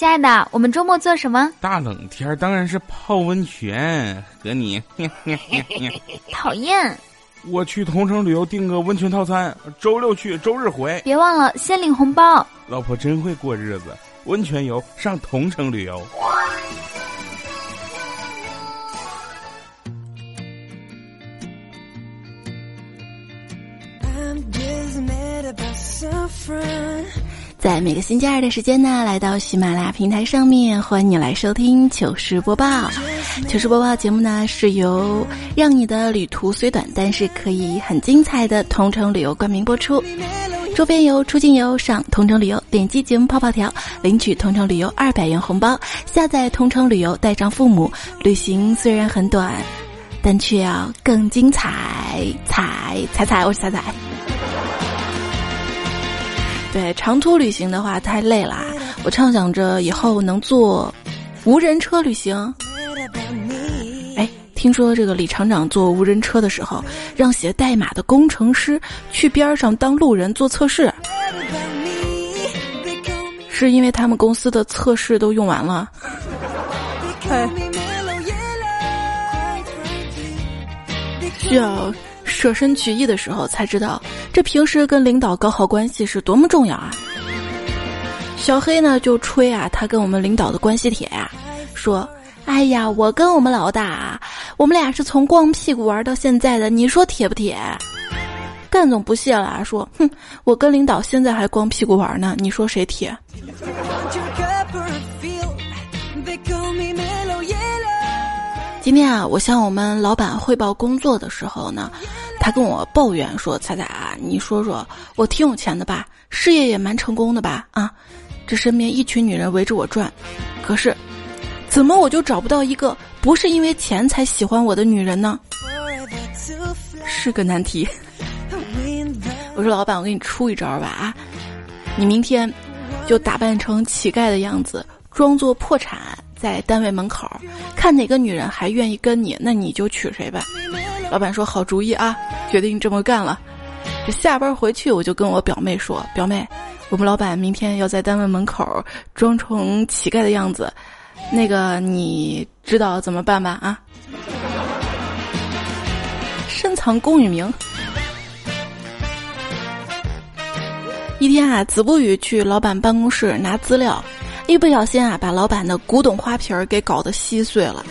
亲爱的，我们周末做什么？大冷天当然是泡温泉，和你。讨厌。我去同城旅游订个温泉套餐，周六去，周日回。别忘了先领红包。老婆真会过日子，温泉游上同城旅游。在每个星期二的时间呢，来到喜马拉雅平台上面，欢迎你来收听糗事播报。糗事播报节目呢，是由让你的旅途虽短，但是可以很精彩的同城旅游冠名播出。周边游、出境游上同城旅游，点击节目泡泡条领取同城旅游二百元红包。下载同城旅游，带上父母旅行，虽然很短，但却要更精彩。彩彩彩，我是彩彩。对长途旅行的话太累了，我畅想着以后能坐无人车旅行。哎，听说这个李厂长坐无人车的时候，让写代码的工程师去边上当路人做测试，是因为他们公司的测试都用完了。需要。舍身取义的时候才知道，这平时跟领导搞好关系是多么重要啊！小黑呢就吹啊，他跟我们领导的关系铁呀，说：“哎呀，我跟我们老大，我们俩是从光屁股玩到现在的，你说铁不铁？”干总不屑了，说：“哼，我跟领导现在还光屁股玩呢，你说谁铁？”今天啊，我向我们老板汇报工作的时候呢。他跟我抱怨说：“彩彩啊，你说说我挺有钱的吧，事业也蛮成功的吧？啊，这身边一群女人围着我转，可是，怎么我就找不到一个不是因为钱才喜欢我的女人呢？是个难题。我说老板，我给你出一招吧啊，你明天就打扮成乞丐的样子，装作破产，在单位门口看哪个女人还愿意跟你，那你就娶谁呗。”老板说：“好主意啊，决定这么干了。这下班回去，我就跟我表妹说：‘表妹，我们老板明天要在单位门口装成乞丐的样子，那个你知道怎么办吧？’啊，深藏功与名。一天啊，子不语去老板办公室拿资料，一不小心啊，把老板的古董花瓶儿给搞得稀碎了。”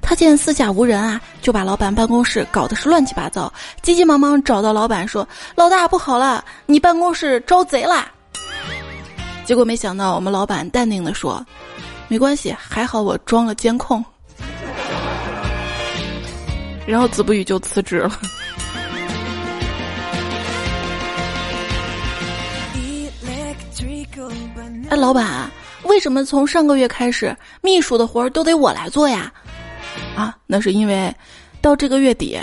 他见四下无人啊，就把老板办公室搞得是乱七八糟，急急忙忙找到老板说：“老大，不好了，你办公室招贼啦！”结果没想到，我们老板淡定的说：“没关系，还好我装了监控。”然后子不语就辞职了。哎，老板，为什么从上个月开始，秘书的活儿都得我来做呀？啊，那是因为，到这个月底，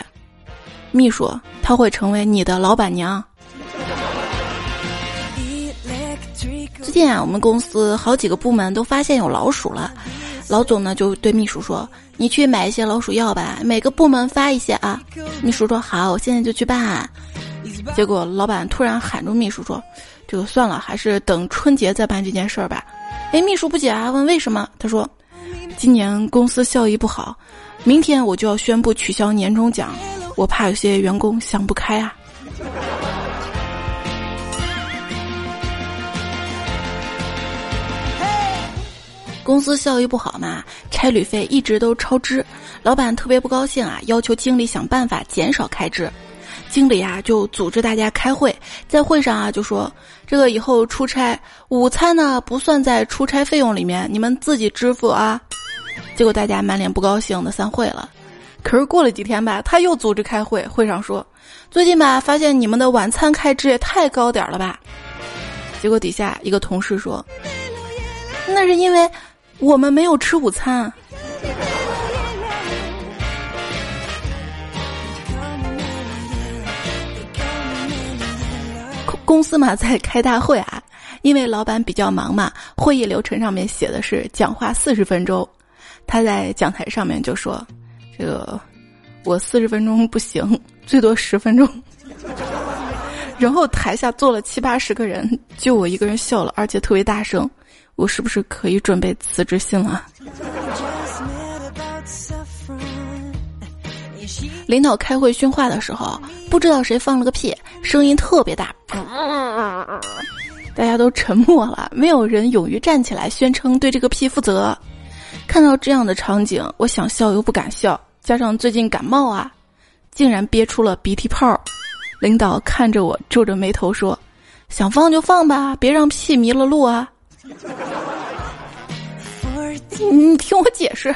秘书他会成为你的老板娘。最近啊，我们公司好几个部门都发现有老鼠了，老总呢就对秘书说：“你去买一些老鼠药吧，每个部门发一些啊。”秘书说：“好，我现在就去办。”结果老板突然喊住秘书说：“这个算了，还是等春节再办这件事儿吧。”哎，秘书不解啊，问为什么？他说。今年公司效益不好，明天我就要宣布取消年终奖，我怕有些员工想不开啊。公司效益不好嘛，差旅费一直都超支，老板特别不高兴啊，要求经理想办法减少开支。经理啊就组织大家开会，在会上啊就说这个以后出差午餐呢不算在出差费用里面，你们自己支付啊。结果大家满脸不高兴的散会了。可是过了几天吧，他又组织开会，会上说：“最近吧，发现你们的晚餐开支也太高点了吧？”结果底下一个同事说：“那是因为我们没有吃午餐。”公司嘛在开大会啊，因为老板比较忙嘛，会议流程上面写的是讲话四十分钟。他在讲台上面就说：“这个我四十分钟不行，最多十分钟。”然后台下坐了七八十个人，就我一个人笑了，而且特别大声。我是不是可以准备辞职信了？领导开会训话的时候，不知道谁放了个屁，声音特别大，大家都沉默了，没有人勇于站起来宣称对这个屁负责。看到这样的场景，我想笑又不敢笑，加上最近感冒啊，竟然憋出了鼻涕泡。领导看着我，皱着眉头说：“想放就放吧，别让屁迷了路啊。”你听我解释。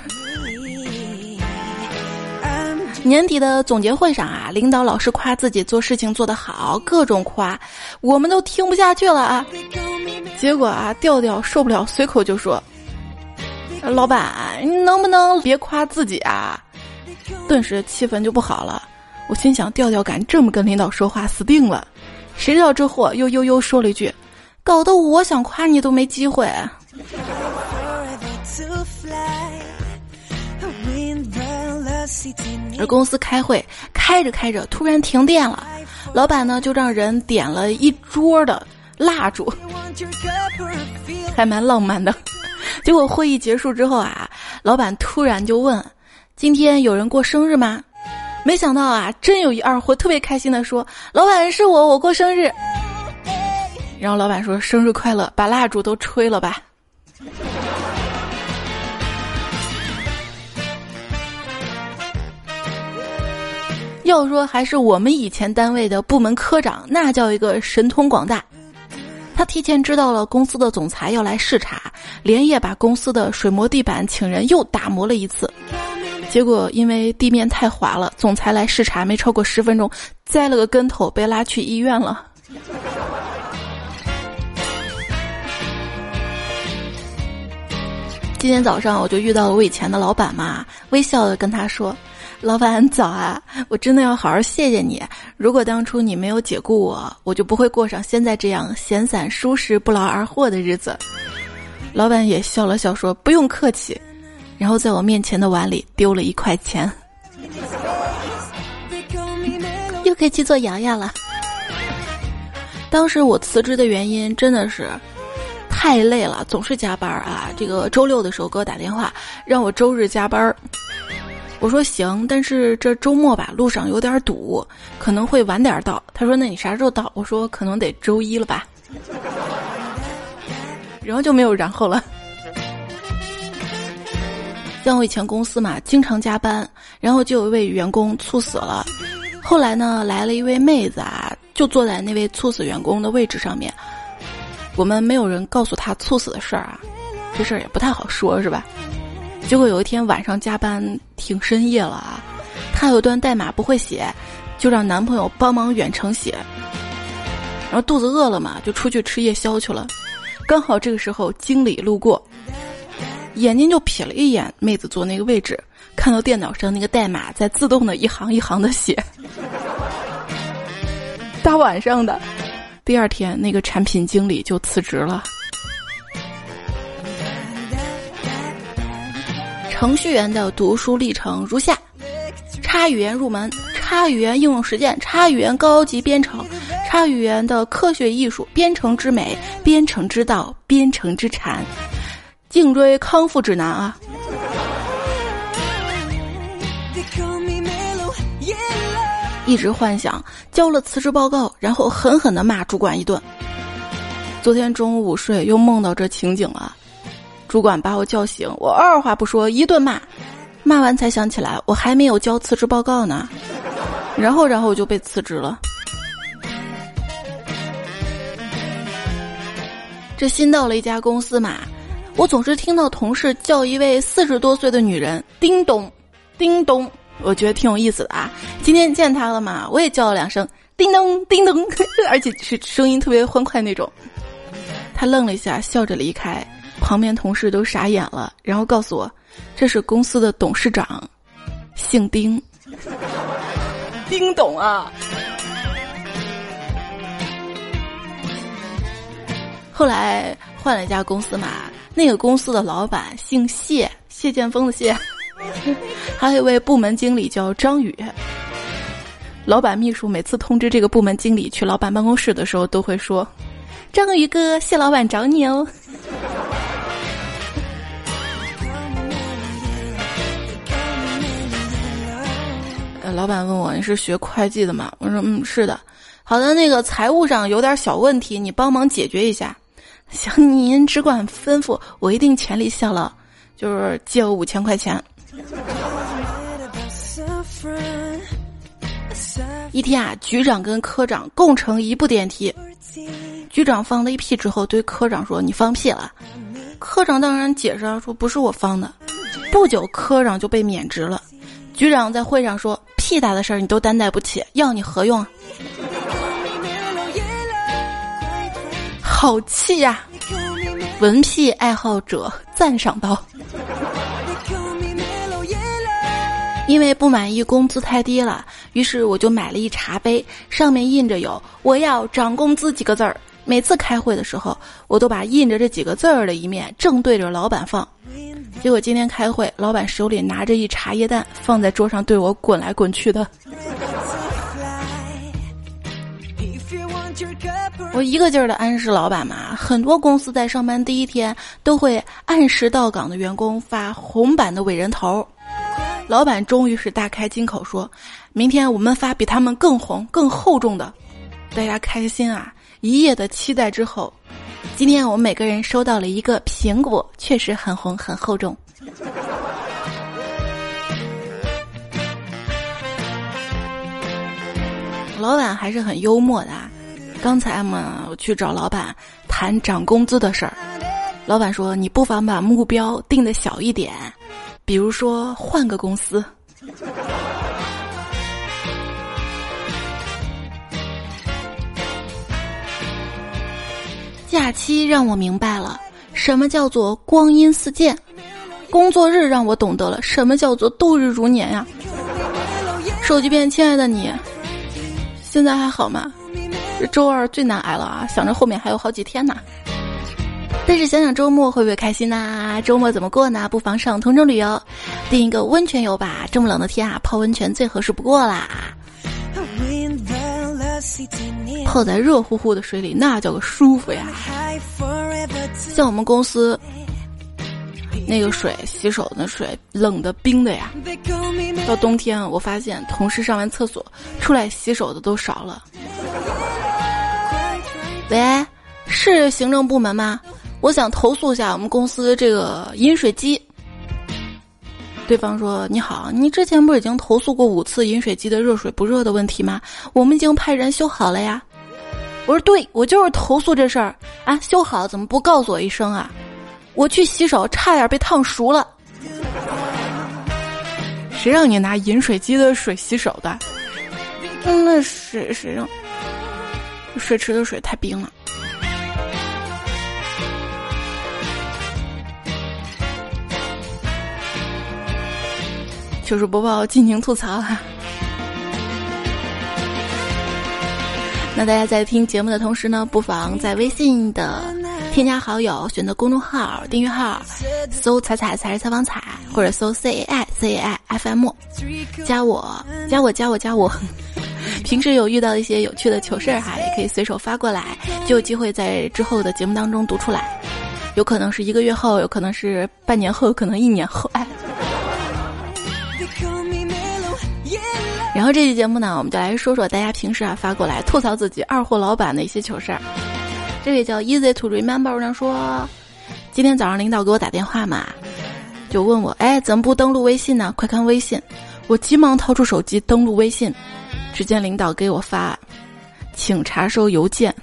年底的总结会上啊，领导老是夸自己做事情做得好，各种夸，我们都听不下去了啊。结果啊，调调受不了，随口就说：“老板，你能不能别夸自己啊？”顿时气氛就不好了。我心想，调调敢这么跟领导说话，死定了。谁知道这货又悠悠说了一句：“搞得我想夸你都没机会。”而公司开会开着开着，突然停电了，老板呢就让人点了一桌的蜡烛，还蛮浪漫的。结果会议结束之后啊，老板突然就问：“今天有人过生日吗？”没想到啊，真有一二货特别开心的说：“老板是我，我过生日。”然后老板说：“生日快乐，把蜡烛都吹了吧。”要说还是我们以前单位的部门科长，那叫一个神通广大。他提前知道了公司的总裁要来视察，连夜把公司的水磨地板请人又打磨了一次。结果因为地面太滑了，总裁来视察没超过十分钟，栽了个跟头，被拉去医院了。今天早上我就遇到了我以前的老板嘛，微笑的跟他说。老板早啊！我真的要好好谢谢你。如果当初你没有解雇我，我就不会过上现在这样闲散舒适、不劳而获的日子。老板也笑了笑说：“不用客气。”然后在我面前的碗里丢了一块钱，又可以去做瑶瑶了。当时我辞职的原因真的是太累了，总是加班啊。这个周六的时候给我打电话，让我周日加班。我说行，但是这周末吧，路上有点堵，可能会晚点到。他说：“那你啥时候到？”我说：“可能得周一了吧。”然后就没有然后了。像我以前公司嘛，经常加班，然后就有一位员工猝死了。后来呢，来了一位妹子啊，就坐在那位猝死员工的位置上面。我们没有人告诉他猝死的事儿啊，这事儿也不太好说，是吧？结果有一天晚上加班挺深夜了啊，她有段代码不会写，就让男朋友帮忙远程写。然后肚子饿了嘛，就出去吃夜宵去了。刚好这个时候经理路过，眼睛就瞥了一眼妹子坐那个位置，看到电脑上那个代码在自动的一行一行的写。大晚上的，第二天那个产品经理就辞职了。程序员的读书历程如下：叉语言入门，叉语言应用实践，叉语言高级编程，叉语言的科学艺术，编程之美，编程之道，编程之禅，颈椎康复指南啊！一直幻想交了辞职报告，然后狠狠的骂主管一顿。昨天中午午睡，又梦到这情景了。主管把我叫醒，我二话不说一顿骂，骂完才想起来我还没有交辞职报告呢，然后然后我就被辞职了。这新到了一家公司嘛，我总是听到同事叫一位四十多岁的女人“叮咚，叮咚”，我觉得挺有意思的啊。今天见她了嘛，我也叫了两声“叮咚，叮咚”，而且是声音特别欢快那种。他愣了一下，笑着离开。旁边同事都傻眼了，然后告诉我，这是公司的董事长，姓丁，丁董啊。后来换了一家公司嘛，那个公司的老板姓谢，谢剑锋的谢，还有一位部门经理叫张宇。老板秘书每次通知这个部门经理去老板办公室的时候，都会说：“张宇哥，谢老板找你哦。”老板问我你是学会计的吗？我说嗯是的。好的，那个财务上有点小问题，你帮忙解决一下。行，您只管吩咐，我一定全力效劳。就是借我五千块钱。一天啊，局长跟科长共乘一部电梯，局长放了一屁之后，对科长说：“你放屁了。”科长当然解释说：“不是我放的。”不久，科长就被免职了。局长在会上说：“屁大的事儿你都担待不起，要你何用？”好气呀！文屁爱好者赞赏道。因为不满意工资太低了，于是我就买了一茶杯，上面印着有“我要涨工资”几个字儿。每次开会的时候，我都把印着这几个字儿的一面正对着老板放。结果今天开会，老板手里拿着一茶叶蛋放在桌上，对我滚来滚去的。我一个劲儿的暗示老板嘛，很多公司在上班第一天都会按时到岗的员工发红版的伟人头。老板终于是大开金口，说明天我们发比他们更红、更厚重的，大家开心啊！一夜的期待之后，今天我们每个人收到了一个苹果，确实很红、很厚重。老板还是很幽默的。刚才嘛，我去找老板谈涨工资的事儿，老板说你不妨把目标定的小一点。比如说换个公司，假期让我明白了什么叫做光阴似箭，工作日让我懂得了什么叫做度日如年呀。手机边，亲爱的你，现在还好吗？这周二最难挨了啊！想着后面还有好几天呢。但是想想周末会不会开心呐？周末怎么过呢？不妨上同城旅游，订一个温泉游吧。这么冷的天啊，泡温泉最合适不过啦。泡在热乎乎的水里，那叫个舒服呀。像我们公司那个水，洗手的水，冷的冰的呀。到冬天，我发现同事上完厕所出来洗手的都少了。喂，是行政部门吗？我想投诉一下我们公司这个饮水机。对方说：“你好，你之前不是已经投诉过五次饮水机的热水不热的问题吗？我们已经派人修好了呀。”我说：“对，我就是投诉这事儿啊，修好怎么不告诉我一声啊？我去洗手差点被烫熟了。谁让你拿饮水机的水洗手的？那谁谁让？水池的水太冰了。”糗事播报尽情吐槽哈。那大家在听节目的同时呢，不妨在微信的添加好友，选择公众号订阅号，搜“彩彩才是采访彩”，或者搜 “c a i c a i f m”，加我，加我，加我，加我。平时有遇到一些有趣的糗事儿哈，也可以随手发过来，就有机会在之后的节目当中读出来。有可能是一个月后，有可能是半年后，可能一年后，哎。然后这期节目呢，我们就来说说大家平时啊发过来吐槽自己二货老板的一些糗事儿。这位叫 Easy to Remember 呢说，今天早上领导给我打电话嘛，就问我，哎，怎么不登录微信呢？快看微信！我急忙掏出手机登录微信，只见领导给我发，请查收邮件。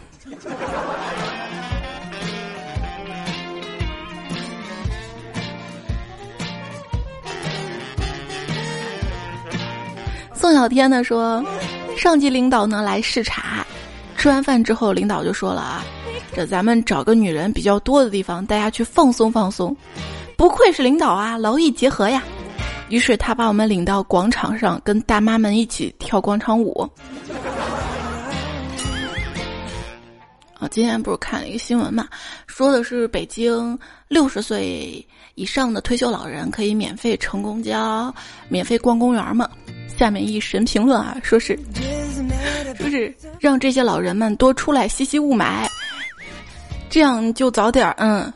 宋小天呢说，上级领导呢来视察，吃完饭之后，领导就说了啊，这咱们找个女人比较多的地方，大家去放松放松。不愧是领导啊，劳逸结合呀。于是他把我们领到广场上，跟大妈们一起跳广场舞。啊，今天不是看了一个新闻嘛，说的是北京六十岁以上的退休老人可以免费乘公交，免费逛公园嘛。下面一神评论啊，说是说是让这些老人们多出来吸吸雾霾，这样就早点嗯，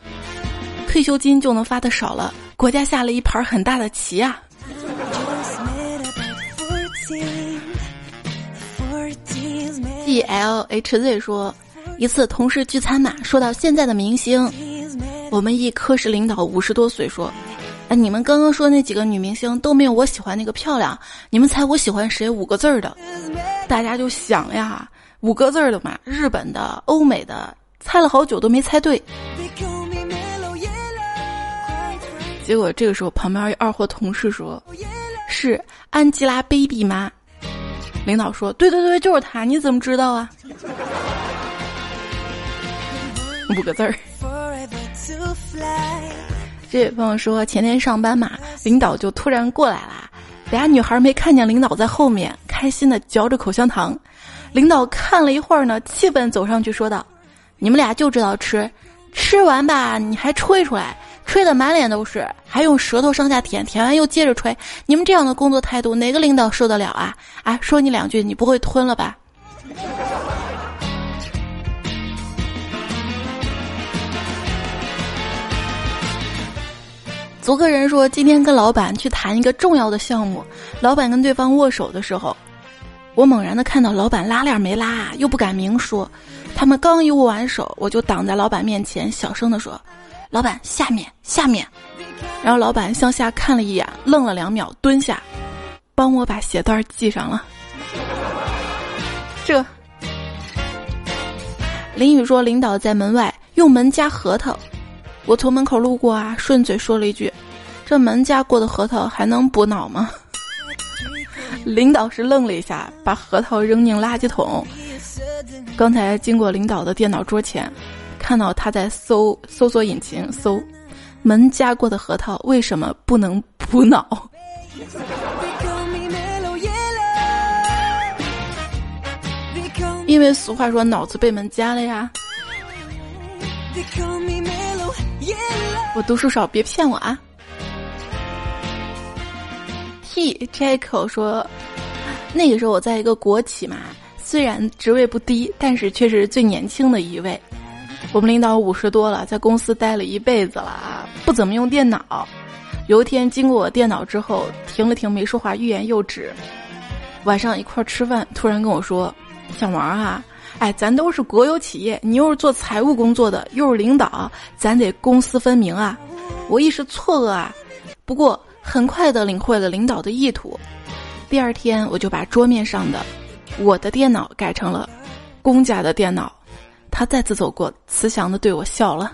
退休金就能发的少了，国家下了一盘很大的棋啊。G L H Z 说，一次同事聚餐嘛，说到现在的明星，我们一科室领导五十多岁说。哎，你们刚刚说那几个女明星都没有我喜欢那个漂亮，你们猜我喜欢谁？五个字儿的，大家就想呀，五个字儿的嘛，日本的、欧美的，猜了好久都没猜对。结果这个时候，旁边一二货同事说：“是安吉拉· baby 吗？”领导说：“对对对，就是他。”你怎么知道啊？五个字儿。这位朋友说，前天上班嘛，领导就突然过来了，俩女孩没看见领导在后面，开心的嚼着口香糖。领导看了一会儿呢，气愤走上去说道：“你们俩就知道吃，吃完吧，你还吹出来。”吹的满脸都是，还用舌头上下舔，舔完又接着吹。你们这样的工作态度，哪个领导受得了啊？啊，说你两句，你不会吞了吧？足客人说，今天跟老板去谈一个重要的项目，老板跟对方握手的时候，我猛然的看到老板拉链没拉，又不敢明说。他们刚一握完手，我就挡在老板面前，小声的说。老板，下面下面，然后老板向下看了一眼，愣了两秒，蹲下，帮我把鞋带系上了。这，林雨说，领导在门外用门夹核桃，我从门口路过啊，顺嘴说了一句：“这门夹过的核桃还能补脑吗？” 领导是愣了一下，把核桃扔进垃圾桶。刚才经过领导的电脑桌前。看到他在搜搜索引擎搜，门夹过的核桃为什么不能补脑？因为俗话说脑子被门夹了呀。我读书少，别骗我啊。T Jaco 说，那个时候我在一个国企嘛，虽然职位不低，但是却是最年轻的一位。我们领导五十多了，在公司待了一辈子了啊，不怎么用电脑。有一天经过我电脑之后，停了停，没说话，欲言又止。晚上一块吃饭，突然跟我说：“小王啊，哎，咱都是国有企业，你又是做财务工作的，又是领导，咱得公私分明啊。”我一时错愕啊，不过很快的领会了领导的意图。第二天我就把桌面上的我的电脑改成了公家的电脑。他再次走过，慈祥的对我笑了。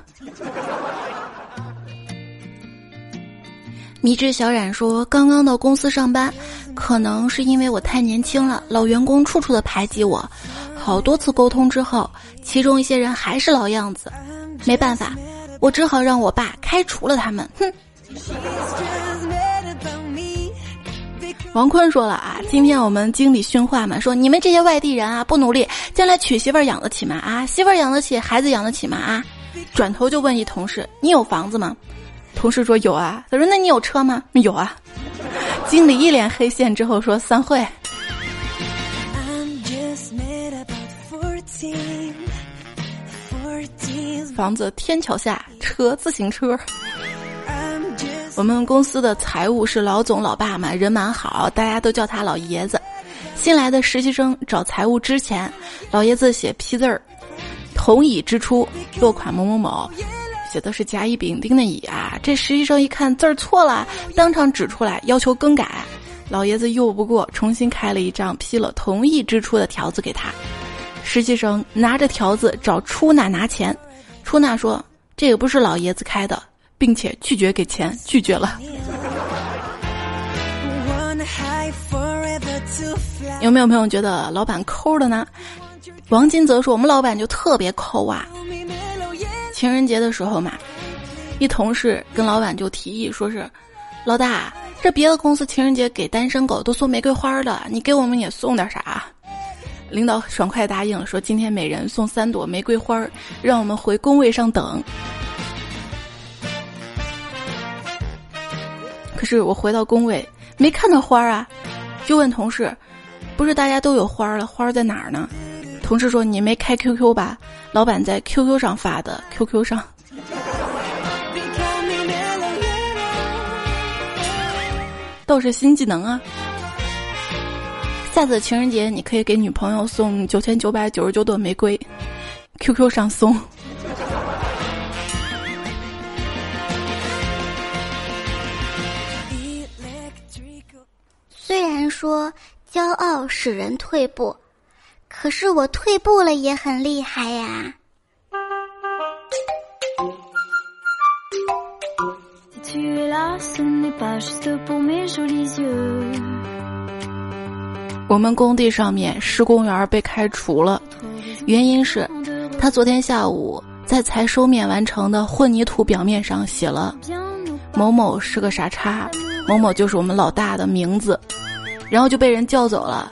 迷之小冉说：“刚刚到公司上班，可能是因为我太年轻了，老员工处处的排挤我。好多次沟通之后，其中一些人还是老样子，没办法，我只好让我爸开除了他们。”哼。王坤说了啊，今天我们经理训话嘛，说你们这些外地人啊，不努力，将来娶媳妇儿养得起吗？啊，媳妇儿养得起，孩子养得起吗？啊，转头就问一同事，你有房子吗？同事说有啊。他说那你有车吗？有啊。经理一脸黑线之后说散会。房子天桥下，车自行车。我们公司的财务是老总老爸嘛，人蛮好，大家都叫他老爷子。新来的实习生找财务之前，老爷子写批字儿，同意支出落款某某某，写的是甲乙丙丁的乙啊。这实习生一看字儿错了，当场指出来要求更改。老爷子拗不过，重新开了一张批了同意支出的条子给他。实习生拿着条子找出纳拿钱，出纳说这个不是老爷子开的。并且拒绝给钱，拒绝了。有没有朋友觉得老板抠的呢？王金泽说：“我们老板就特别抠啊。情人节的时候嘛，一同事跟老板就提议说是，老大，这别的公司情人节给单身狗都送玫瑰花的，你给我们也送点啥？领导爽快答应说，今天每人送三朵玫瑰花儿，让我们回工位上等。”可是我回到工位没看到花儿啊，就问同事：“不是大家都有花儿了，花儿在哪儿呢？”同事说：“你没开 QQ 吧？老板在 QQ 上发的，QQ 上。”倒是新技能啊！下次情人节你可以给女朋友送九千九百九十九朵玫瑰，QQ 上送。虽然说骄傲使人退步，可是我退步了也很厉害呀。我们工地上面施工员被开除了，原因是，他昨天下午在才收面完成的混凝土表面上写了“某某是个傻叉”，某某就是我们老大的名字。然后就被人叫走了，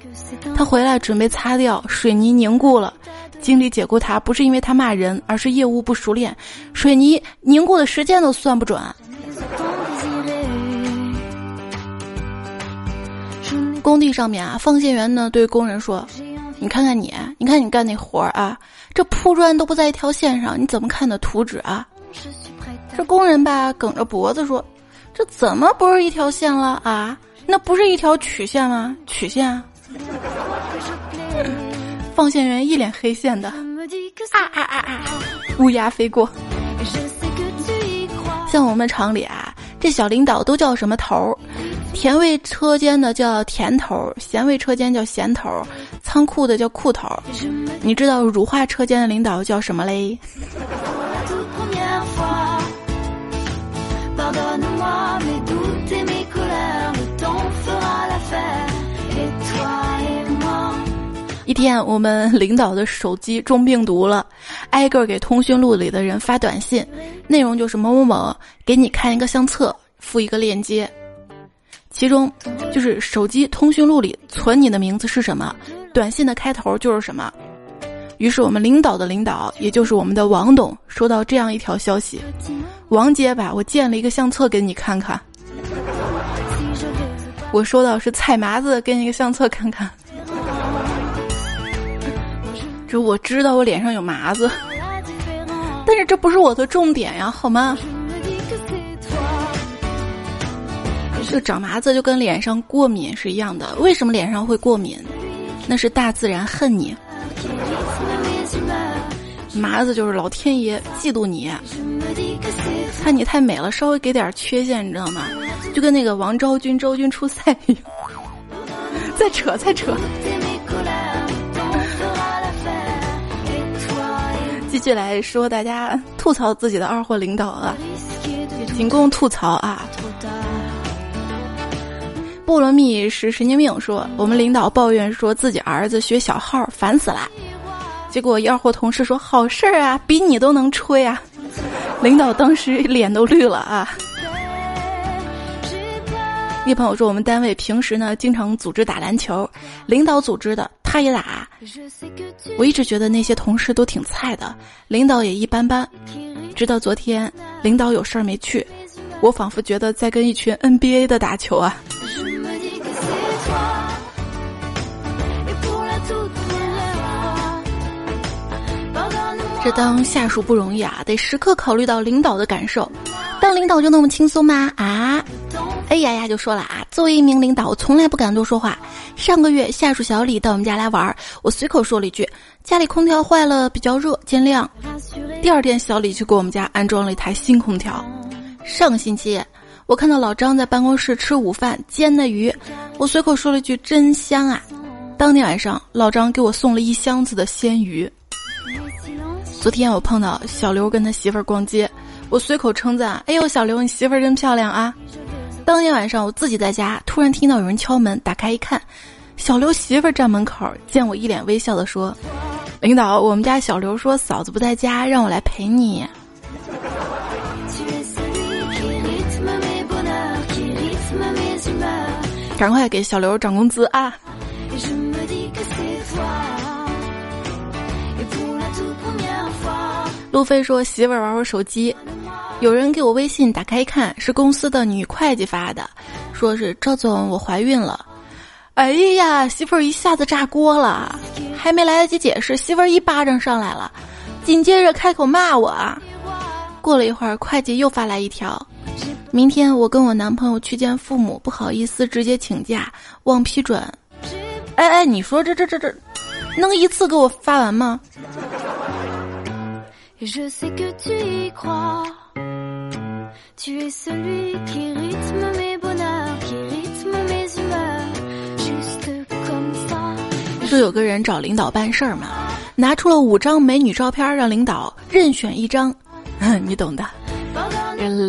他回来准备擦掉，水泥凝固了，经理解雇他不是因为他骂人，而是业务不熟练，水泥凝固的时间都算不准。工地上面啊，放线员呢对工人说：“你看看你，你看你干那活儿啊，这铺砖都不在一条线上，你怎么看的图纸啊？”这工人吧梗着脖子说：“这怎么不是一条线了啊？”那不是一条曲线吗？曲线啊！放线员一脸黑线的，啊啊啊啊！乌鸦飞过。像我们厂里啊，这小领导都叫什么头？甜味车间的叫甜头，咸味车间叫咸头，仓库的叫库头。你知道乳化车间的领导叫什么嘞？一天，我们领导的手机中病毒了，挨个给通讯录里的人发短信，内容就是某某某给你看一个相册，附一个链接，其中就是手机通讯录里存你的名字是什么，短信的开头就是什么。于是我们领导的领导，也就是我们的王董，收到这样一条消息：王结巴，我建了一个相册给你看看。我收到是菜麻子给你一个相册看看。这我知道我脸上有麻子，但是这不是我的重点呀，好吗？这长麻子就跟脸上过敏是一样的。为什么脸上会过敏？那是大自然恨你。麻子就是老天爷嫉妒你，看你太美了，稍微给点缺陷，你知道吗？就跟那个王昭君，昭君出塞一样。再扯，再扯。继续来说，大家吐槽自己的二货领导啊，仅供吐槽啊。菠萝蜜是神经病，说我们领导抱怨说自己儿子学小号烦死了，结果一二货同事说好事儿啊，比你都能吹啊。领导当时脸都绿了啊。一朋友说我们单位平时呢经常组织打篮球，领导组织的。他也打，我一直觉得那些同事都挺菜的，领导也一般般。直到昨天，领导有事儿没去，我仿佛觉得在跟一群 NBA 的打球啊。这当下属不容易啊，得时刻考虑到领导的感受。当领导就那么轻松吗？啊？哎呀呀，就说了啊，作为一名领导，我从来不敢多说话。上个月，下属小李到我们家来玩，我随口说了一句：“家里空调坏了，比较热，见谅。”第二天，小李就给我们家安装了一台新空调。上个星期，我看到老张在办公室吃午饭，煎的鱼，我随口说了句：“真香啊！”当天晚上，老张给我送了一箱子的鲜鱼。昨天我碰到小刘跟他媳妇儿逛街，我随口称赞：“哎呦，小刘，你媳妇儿真漂亮啊！”当天晚上，我自己在家，突然听到有人敲门，打开一看，小刘媳妇儿站门口，见我一脸微笑的说：“领导，我们家小刘说嫂子不在家，让我来陪你。”赶快给小刘涨工资啊！路飞说：“媳妇儿玩会手机。”有人给我微信，打开一看是公司的女会计发的，说是赵总，我怀孕了。哎呀，媳妇儿一下子炸锅了，还没来得及解释，媳妇儿一巴掌上来了，紧接着开口骂我。过了一会儿，会计又发来一条：明天我跟我男朋友去见父母，不好意思直接请假，忘批准。哎哎，你说这这这这，能一次给我发完吗？说有个人找领导办事儿嘛，拿出了五张美女照片，让领导任选一张，你懂的。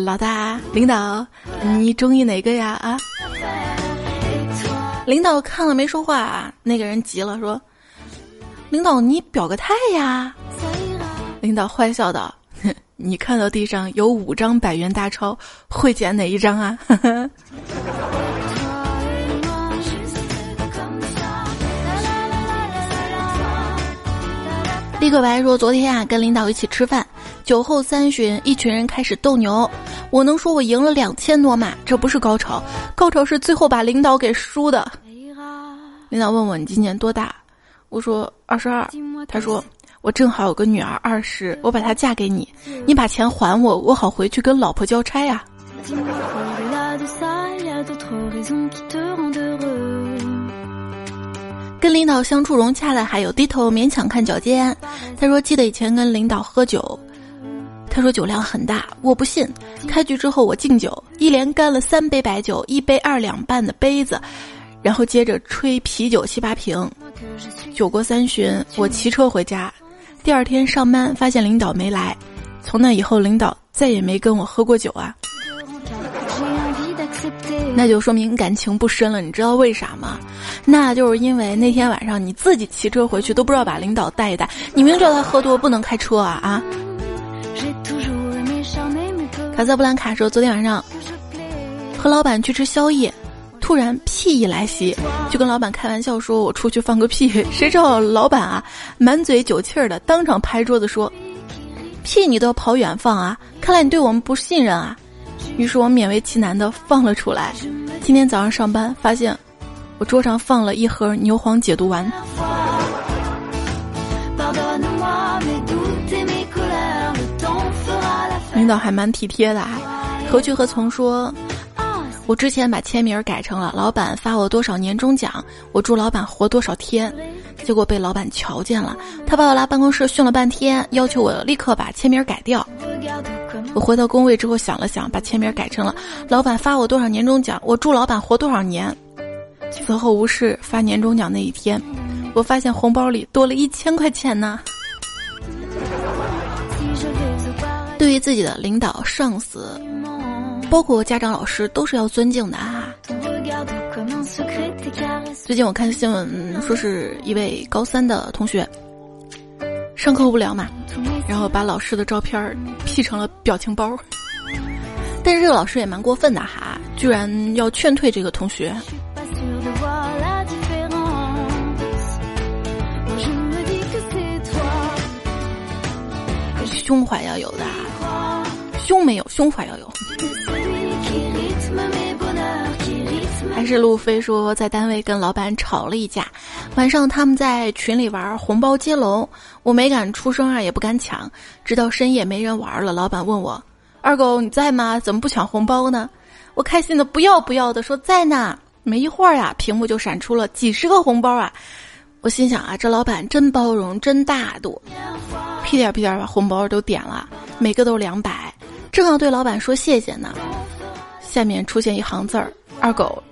老大，领导，你中意哪个呀？啊？领导看了没说话，那个人急了说：“领导，你表个态呀！”领导坏笑道：“你看到地上有五张百元大钞，会捡哪一张啊？” 立刻白说：“昨天啊，跟领导一起吃饭，酒后三巡，一群人开始斗牛。我能说我赢了两千多吗，这不是高潮，高潮是最后把领导给输的。领导问我你今年多大？我说二十二。他说我正好有个女儿二十，我把她嫁给你，你把钱还我，我好回去跟老婆交差呀。”跟领导相处融洽的还有低头勉强看脚尖。他说：“记得以前跟领导喝酒，他说酒量很大，我不信。开局之后我敬酒，一连干了三杯白酒，一杯二两半的杯子，然后接着吹啤酒七八瓶。酒过三巡，我骑车回家。第二天上班发现领导没来，从那以后领导再也没跟我喝过酒啊。”那就说明感情不深了，你知道为啥吗？那就是因为那天晚上你自己骑车回去都不知道把领导带一带，你明知道他喝多不能开车啊啊！卡萨布兰卡说，昨天晚上和老板去吃宵夜，突然屁意来袭，就跟老板开玩笑说：“我出去放个屁。”谁知道老板啊，满嘴酒气儿的，当场拍桌子说：“屁你都要跑远放啊？看来你对我们不信任啊！”于是我勉为其难的放了出来。今天早上上班发现，我桌上放了一盒牛黄解毒丸。倒还蛮体贴的，何去何从说，我之前把签名改成了老板发我多少年终奖，我祝老板活多少天。结果被老板瞧见了，他把我拉办公室训了半天，要求我立刻把签名改掉。我回到工位之后想了想，把签名改成了“老板发我多少年终奖，我祝老板活多少年”。此后无事发年终奖那一天，我发现红包里多了一千块钱呢。对于自己的领导、上司，包括家长、老师，都是要尊敬的啊。最近我看新闻，说是一位高三的同学，上课无聊嘛，然后把老师的照片 P 成了表情包。但是这个老师也蛮过分的哈，居然要劝退这个同学。胸怀要有的，啊胸没有，胸怀要有。还是路飞说，在单位跟老板吵了一架，晚上他们在群里玩红包接龙，我没敢出声啊，也不敢抢，直到深夜没人玩了，老板问我：“二狗你在吗？怎么不抢红包呢？”我开心的不要不要的说：“在呢。”没一会儿呀，屏幕就闪出了几十个红包啊！我心想啊，这老板真包容，真大度，屁颠屁颠把红包都点了，每个都两百，正要对老板说谢谢呢，下面出现一行字儿：“二狗。”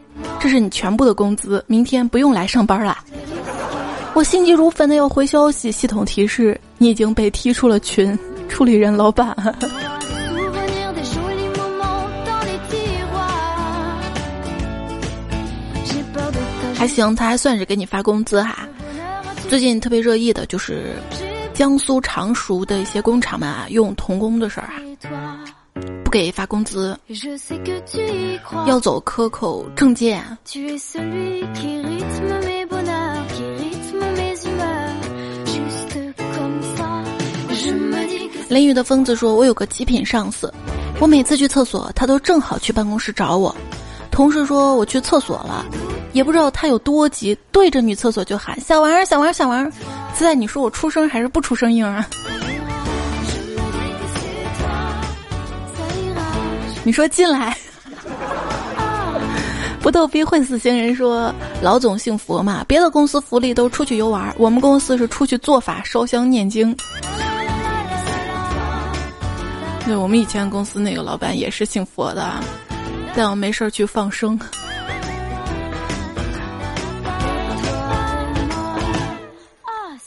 这是你全部的工资，明天不用来上班了。我心急如焚的要回消息，系统提示你已经被踢出了群。处理人老板，还行，他还算是给你发工资哈。最近特别热议的就是江苏常熟的一些工厂们啊，用童工的事儿啊。不给发工资，要走克扣证件。淋雨的疯子说：“我有个极品上司，我每次去厕所，他都正好去办公室找我。同事说我去厕所了，也不知道他有多急，对着女厕所就喊小王小王小王。现在你说我出声还是不出声音啊？”你说进来，不逗逼混死星人说：“老总姓佛嘛，别的公司福利都出去游玩，我们公司是出去做法、烧香、念经。”对，我们以前公司那个老板也是信佛的，带我没事儿去放生。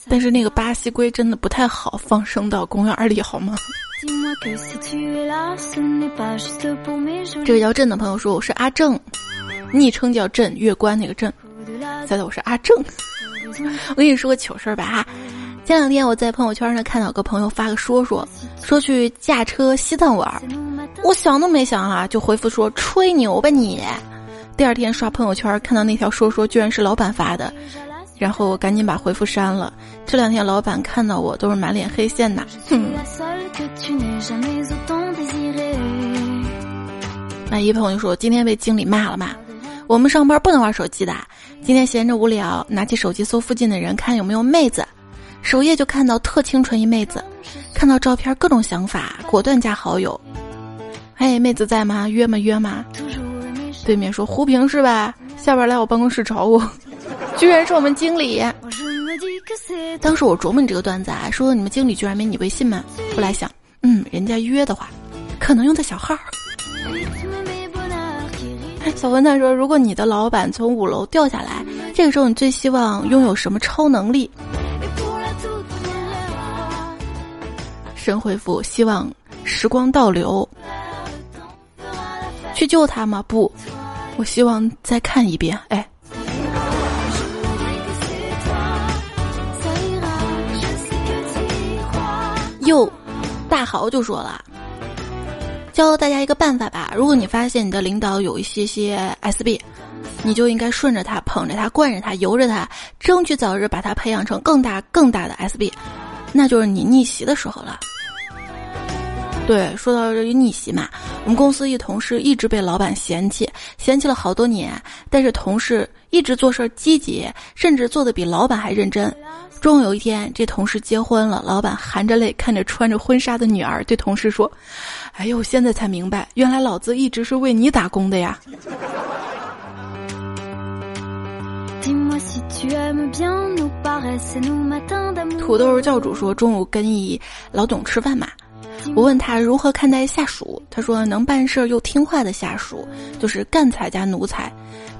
但是那个巴西龟真的不太好放生到公园里，好吗？这个叫朕的朋友说我是阿正，昵称叫朕，月关那个朕。猜猜我是阿正。我跟你说个糗事儿吧哈，前两天我在朋友圈上看到个朋友发个说说，说去驾车西藏玩，我想都没想啊，就回复说吹牛吧你。第二天刷朋友圈看到那条说说，居然是老板发的。然后我赶紧把回复删了。这两天老板看到我都是满脸黑线呐。哼。那一朋友说今天被经理骂了嘛？我们上班不能玩手机的。今天闲着无聊，拿起手机搜附近的人，看有没有妹子。首页就看到特清纯一妹子，看到照片各种想法，果断加好友。嘿，妹子在吗？约吗？约吗？对面说胡平是吧？下班来我办公室找我。居然是我们经理！当时我琢磨你这个段子啊，说你们经理居然没你微信吗？后来想，嗯，人家约的话，可能用的小号。小文蛋说，如果你的老板从五楼掉下来，这个时候你最希望拥有什么超能力？神回复：希望时光倒流。去救他吗？不，我希望再看一遍。哎。又，大豪就说了，教大家一个办法吧。如果你发现你的领导有一些些 SB，你就应该顺着他、捧着他、惯着他、由着他，争取早日把他培养成更大、更大的 SB，那就是你逆袭的时候了。对，说到这逆袭嘛，我们公司一同事一直被老板嫌弃，嫌弃了好多年，但是同事一直做事积极，甚至做的比老板还认真。终于有一天，这同事结婚了，老板含着泪看着穿着婚纱的女儿，对同事说：“哎呦，现在才明白，原来老子一直是为你打工的呀。”土豆教主说：“中午跟一老董吃饭嘛，我问他如何看待下属，他说能办事又听话的下属就是干才加奴才。”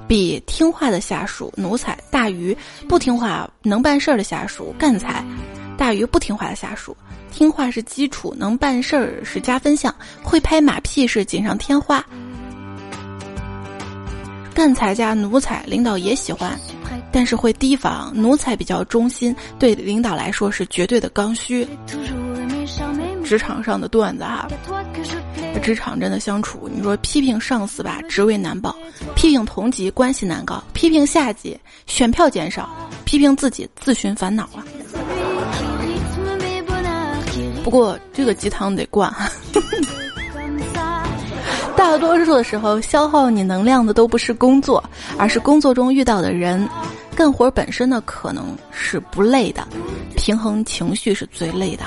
比听话的下属奴才大于不听话能办事儿的下属干才，大于不听话的下属。听话是基础，能办事儿是加分项，会拍马屁是锦上添花。干才加奴才，领导也喜欢，但是会提防。奴才比较忠心，对领导来说是绝对的刚需。职场上的段子哈，职场真的相处，你说批评上司吧，职位难保；批评同级，关系难搞；批评下级，选票减少；批评自己，自寻烦恼啊。不过这个鸡汤得灌，大多数的时候消耗你能量的都不是工作，而是工作中遇到的人。干活本身呢，可能是不累的，平衡情绪是最累的。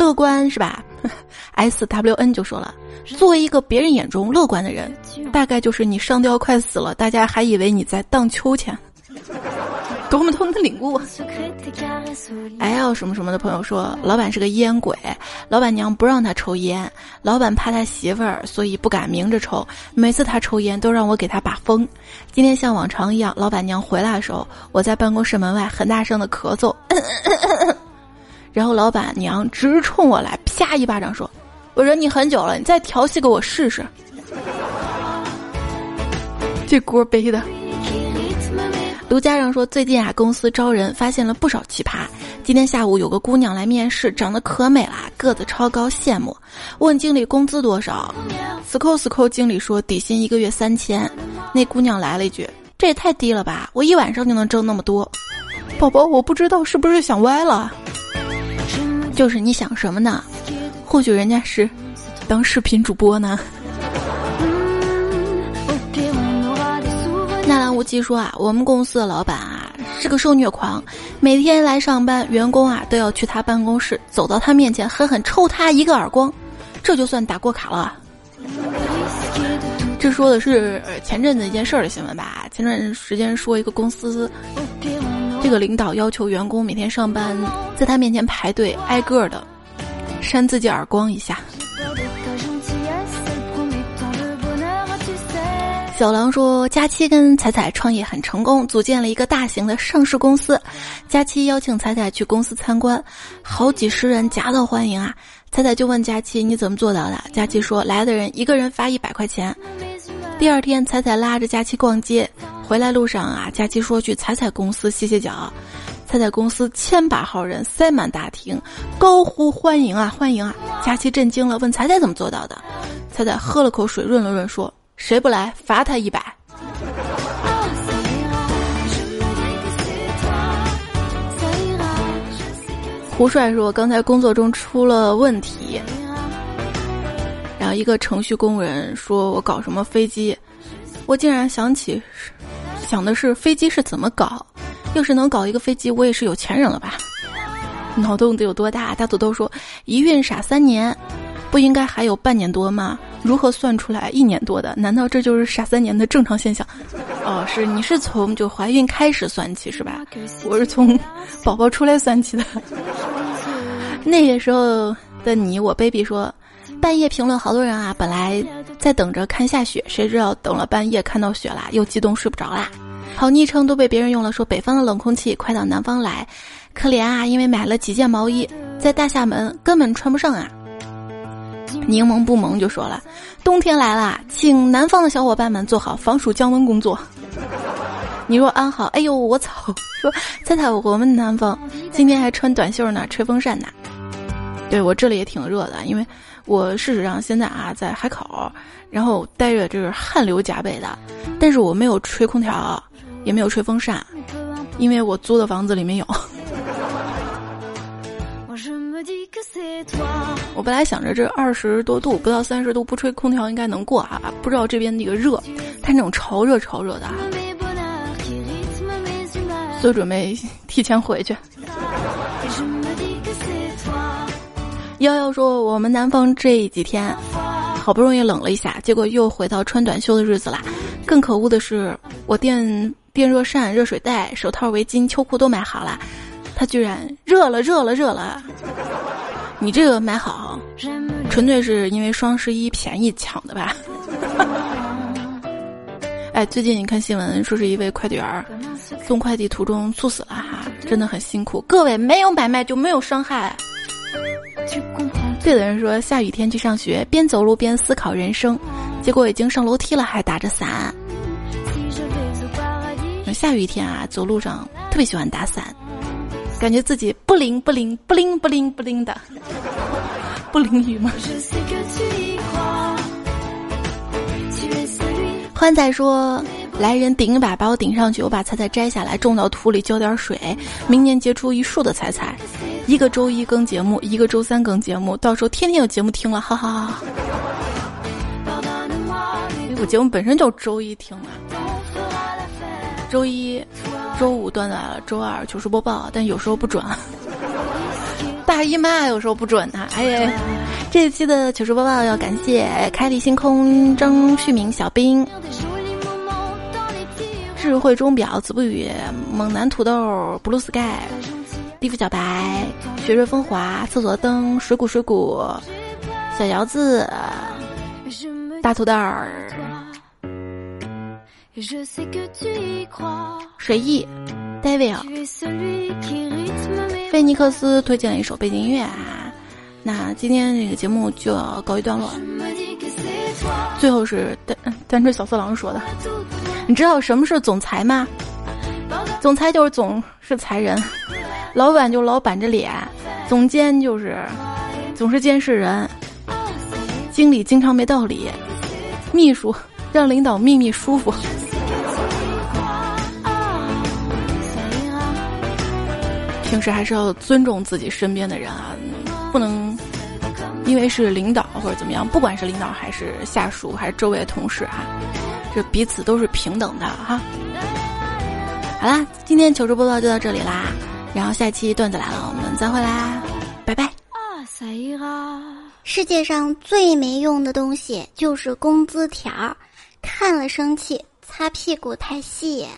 乐观是吧？S W N 就说了，作为一个别人眼中乐观的人，大概就是你上吊快死了，大家还以为你在荡秋千。多么多么的领悟！L 什么什么的朋友说，老板是个烟鬼，老板娘不让他抽烟，老板怕他媳妇儿，所以不敢明着抽。每次他抽烟，都让我给他把风。今天像往常一样，老板娘回来的时候，我在办公室门外很大声的咳嗽，然后老板娘直冲我来，啪一巴掌说：“我忍你很久了，你再调戏给我试试。”这锅背的。卢家人说：“最近啊，公司招人，发现了不少奇葩。今天下午有个姑娘来面试，长得可美了，个子超高，羡慕。问经理工资多少？死抠死抠，经理说底薪一个月三千。那姑娘来了一句：这也太低了吧！我一晚上就能挣那么多。宝宝，我不知道是不是想歪了。就是你想什么呢？或许人家是当视频主播呢。”纳兰无忌说啊，我们公司的老板啊是个受虐狂，每天来上班，员工啊都要去他办公室，走到他面前狠狠抽他一个耳光。这就算打过卡了。这说的是前阵子一件事儿的新闻吧？前段时间说一个公司，这个领导要求员工每天上班在他面前排队，挨个的扇自己耳光一下。小狼说：“佳期跟彩彩创业很成功，组建了一个大型的上市公司。佳期邀请彩彩去公司参观，好几十人夹道欢迎啊！彩彩就问佳期：你怎么做到的？佳期说：来的人一个人发一百块钱。第二天，彩彩拉着佳期逛街，回来路上啊，佳期说去彩彩公司歇歇脚。彩彩公司千把号人塞满大厅，高呼欢迎啊，欢迎啊！佳期震惊了，问彩彩怎么做到的？彩彩喝了口水，润了润说。”谁不来，罚他一百。胡帅说：“刚才工作中出了问题，然后一个程序工人说我搞什么飞机，我竟然想起，想的是飞机是怎么搞。要是能搞一个飞机，我也是有钱人了吧？脑洞得有多大？”大土豆说：“一孕傻三年。”不应该还有半年多吗？如何算出来一年多的？难道这就是傻三年的正常现象？哦，是你是从就怀孕开始算起是吧？我是从宝宝出来算起的。那个时候的你，我 baby 说，半夜评论好多人啊，本来在等着看下雪，谁知道等了半夜看到雪啦，又激动睡不着啦。好昵称都被别人用了，说北方的冷空气快到南方来，可怜啊，因为买了几件毛衣，在大厦门根本穿不上啊。柠檬不萌就说了，冬天来了，请南方的小伙伴们做好防暑降温工作。你若安好，哎呦我操！说猜猜我们南方今天还穿短袖呢，吹风扇呢。对我这里也挺热的，因为我事实上现在啊在海口，然后待着就是汗流浃背的，但是我没有吹空调，也没有吹风扇，因为我租的房子里面有。我本来想着这二十多度不到三十度不吹空调应该能过啊，不知道这边那个热，它那种潮热潮热的，所以准备提前回去。幺幺说我们南方这几天好不容易冷了一下，结果又回到穿短袖的日子啦。更可恶的是，我电电热扇、热水袋、手套、围巾、秋裤都买好了，他居然热了，热了，热了。你这个买好，纯粹是因为双十一便宜抢的吧？哎，最近你看新闻说是一位快递员送快递途中猝死了哈，真的很辛苦。各位没有买卖就没有伤害。对的人说下雨天去上学，边走路边思考人生，结果已经上楼梯了还打着伞。下雨天啊，走路上特别喜欢打伞。感觉自己不灵不灵不灵不灵不灵的，不淋雨吗？欢仔说：“来人顶一把，把我顶上去，我把菜菜摘下来，种到土里，浇点水，明年结出一树的彩彩。一个周一更节目，一个周三更节目，到时候天天有节目听了，哈哈。我节目本身就周一听啊，周一。”周五断断了，周二糗事播报，但有时候不准。大姨妈有时候不准呐。哎，这一期的糗事播报要感谢开立星空、张旭明、小兵、智慧钟表、子不语、猛男土豆、blue sky、地府小白、雪瑞风华、厕所灯、水谷水谷、小姚子、大土豆儿。水意，David，菲尼克斯推荐了一首背景音乐啊。那今天这个节目就要告一段落。最后是单单纯小色狼说的，你知道什么是总裁吗？总裁就是总是裁人，老板就老板着脸，总监就是总是监视人，经理经常没道理，秘书让领导秘密舒服。平时还是要尊重自己身边的人啊，不能因为是领导或者怎么样，不管是领导还是下属还是周围的同事哈，这彼此都是平等的哈。好啦今天求助播报就到这里啦然后下期段子来了我们再会啦拜拜。啊谁啊。世界上最没用的东西就是工资条儿看了生气擦屁股太细啊